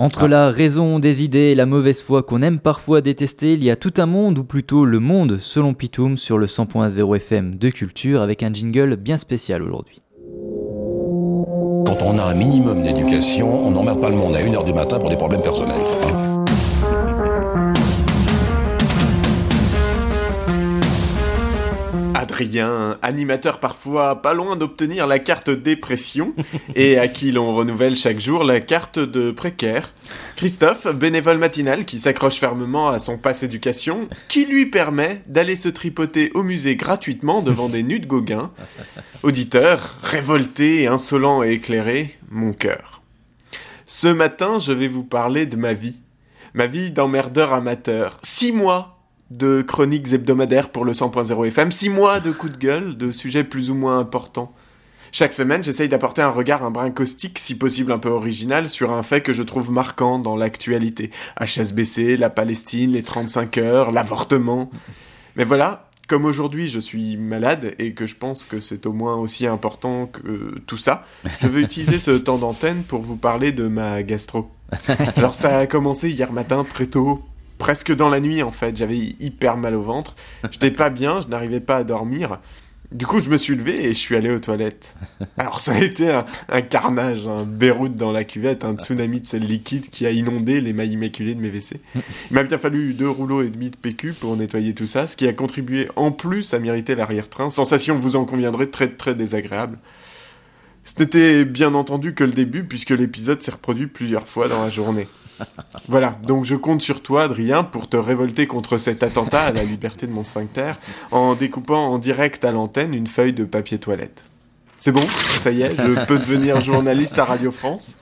Entre la raison des idées et la mauvaise foi qu'on aime parfois détester, il y a tout un monde, ou plutôt le monde, selon Pitoum, sur le 100.0 FM de culture, avec un jingle bien spécial aujourd'hui. Quand on a un minimum d'éducation, on n'emmerde pas le monde à 1h du matin pour des problèmes personnels. Adrien, animateur parfois pas loin d'obtenir la carte dépression et à qui l'on renouvelle chaque jour la carte de précaire. Christophe, bénévole matinal qui s'accroche fermement à son passe éducation, qui lui permet d'aller se tripoter au musée gratuitement devant des nus de Gauguin. Auditeur, révolté, insolent et éclairé, mon cœur. Ce matin, je vais vous parler de ma vie. Ma vie d'emmerdeur amateur. Six mois de chroniques hebdomadaires pour le 100.0 FM, six mois de coups de gueule, de sujets plus ou moins importants. Chaque semaine, j'essaye d'apporter un regard un brin caustique, si possible un peu original, sur un fait que je trouve marquant dans l'actualité. HSBC, la Palestine, les 35 heures, l'avortement. Mais voilà, comme aujourd'hui je suis malade et que je pense que c'est au moins aussi important que tout ça, je veux utiliser ce temps d'antenne pour vous parler de ma gastro. Alors ça a commencé hier matin très tôt, presque dans la nuit en fait. J'avais hyper mal au ventre. J'étais pas bien, je n'arrivais pas à dormir. Du coup, je me suis levé et je suis allé aux toilettes. Alors, ça a été un, carnage, un Beyrouth dans la cuvette, un tsunami de sel liquide qui a inondé les mailles immaculées de mes WC. Il m'a bien fallu deux rouleaux et demi de PQ pour nettoyer tout ça, ce qui a contribué en plus à m'irriter l'arrière-train. Sensation, vous en conviendrez, très très désagréable. Ce n'était bien entendu que le début, puisque l'épisode s'est reproduit plusieurs fois dans la journée. Voilà, donc je compte sur toi, Adrien, pour te révolter contre cet attentat à la liberté de mon sphincter, en découpant en direct à l'antenne une feuille de papier toilette. C'est bon, ça y est, je peux devenir journaliste à Radio France?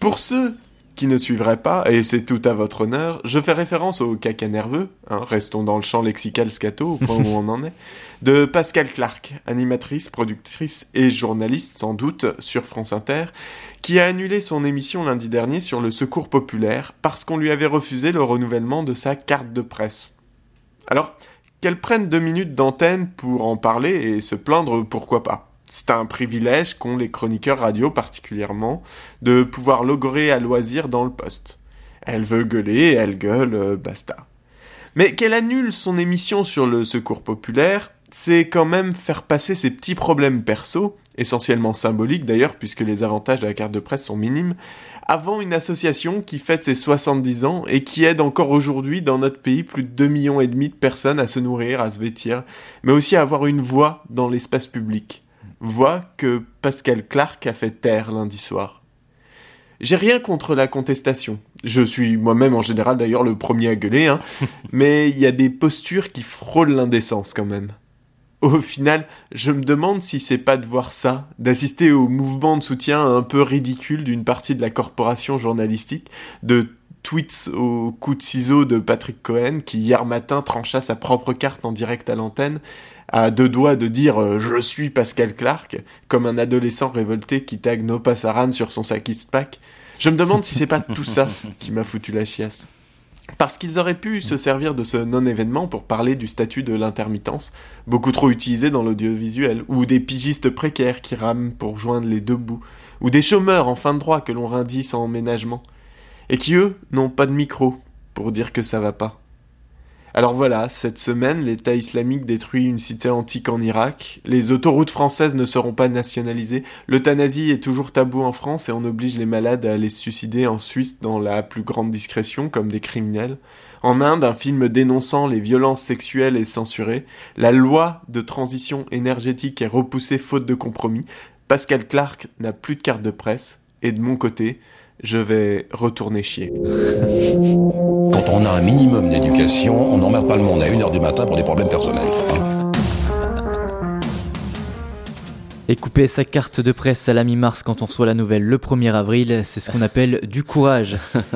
Pour ceux qui ne suivraient pas, et c'est tout à votre honneur, je fais référence au caca nerveux, hein, restons dans le champ lexical scato, au point où on en est, de Pascal Clark, animatrice, productrice et journaliste sans doute sur France Inter, qui a annulé son émission lundi dernier sur le secours populaire parce qu'on lui avait refusé le renouvellement de sa carte de presse. Alors, qu'elle prenne deux minutes d'antenne pour en parler et se plaindre, pourquoi pas? C'est un privilège qu'ont les chroniqueurs radio particulièrement de pouvoir logorer à loisir dans le poste. Elle veut gueuler, elle gueule, euh, basta. Mais qu'elle annule son émission sur le secours populaire, c'est quand même faire passer ses petits problèmes perso, essentiellement symboliques d'ailleurs puisque les avantages de la carte de presse sont minimes, avant une association qui fête ses 70 ans et qui aide encore aujourd'hui dans notre pays plus de 2 millions et demi de personnes à se nourrir, à se vêtir, mais aussi à avoir une voix dans l'espace public voix que Pascal Clark a fait taire lundi soir. J'ai rien contre la contestation. Je suis moi-même en général d'ailleurs le premier à gueuler, hein. mais il y a des postures qui frôlent l'indécence quand même. Au final, je me demande si c'est pas de voir ça, d'assister au mouvement de soutien un peu ridicule d'une partie de la corporation journalistique, de tweets au coup de ciseau de Patrick Cohen qui hier matin trancha sa propre carte en direct à l'antenne à deux doigts de dire euh, je suis Pascal Clark comme un adolescent révolté qui tag No Passaran sur son sac pack. Je me demande si c'est pas tout ça qui m'a foutu la chiasse. Parce qu'ils auraient pu se servir de ce non-événement pour parler du statut de l'intermittence, beaucoup trop utilisé dans l'audiovisuel, ou des pigistes précaires qui rament pour joindre les deux bouts, ou des chômeurs en fin de droit que l'on rindit sans ménagement, et qui eux n'ont pas de micro pour dire que ça va pas. Alors voilà, cette semaine, l'État islamique détruit une cité antique en Irak, les autoroutes françaises ne seront pas nationalisées, l'euthanasie est toujours tabou en France et on oblige les malades à aller suicider en Suisse dans la plus grande discrétion comme des criminels. En Inde, un film dénonçant les violences sexuelles est censuré, la loi de transition énergétique est repoussée faute de compromis, Pascal Clark n'a plus de carte de presse, et de mon côté, je vais retourner chier. Quand on a un minimum d'éducation, on n'emmerde pas le monde à 1h du matin pour des problèmes personnels. Et couper sa carte de presse à la mi-mars quand on reçoit la nouvelle le 1er avril, c'est ce qu'on appelle du courage.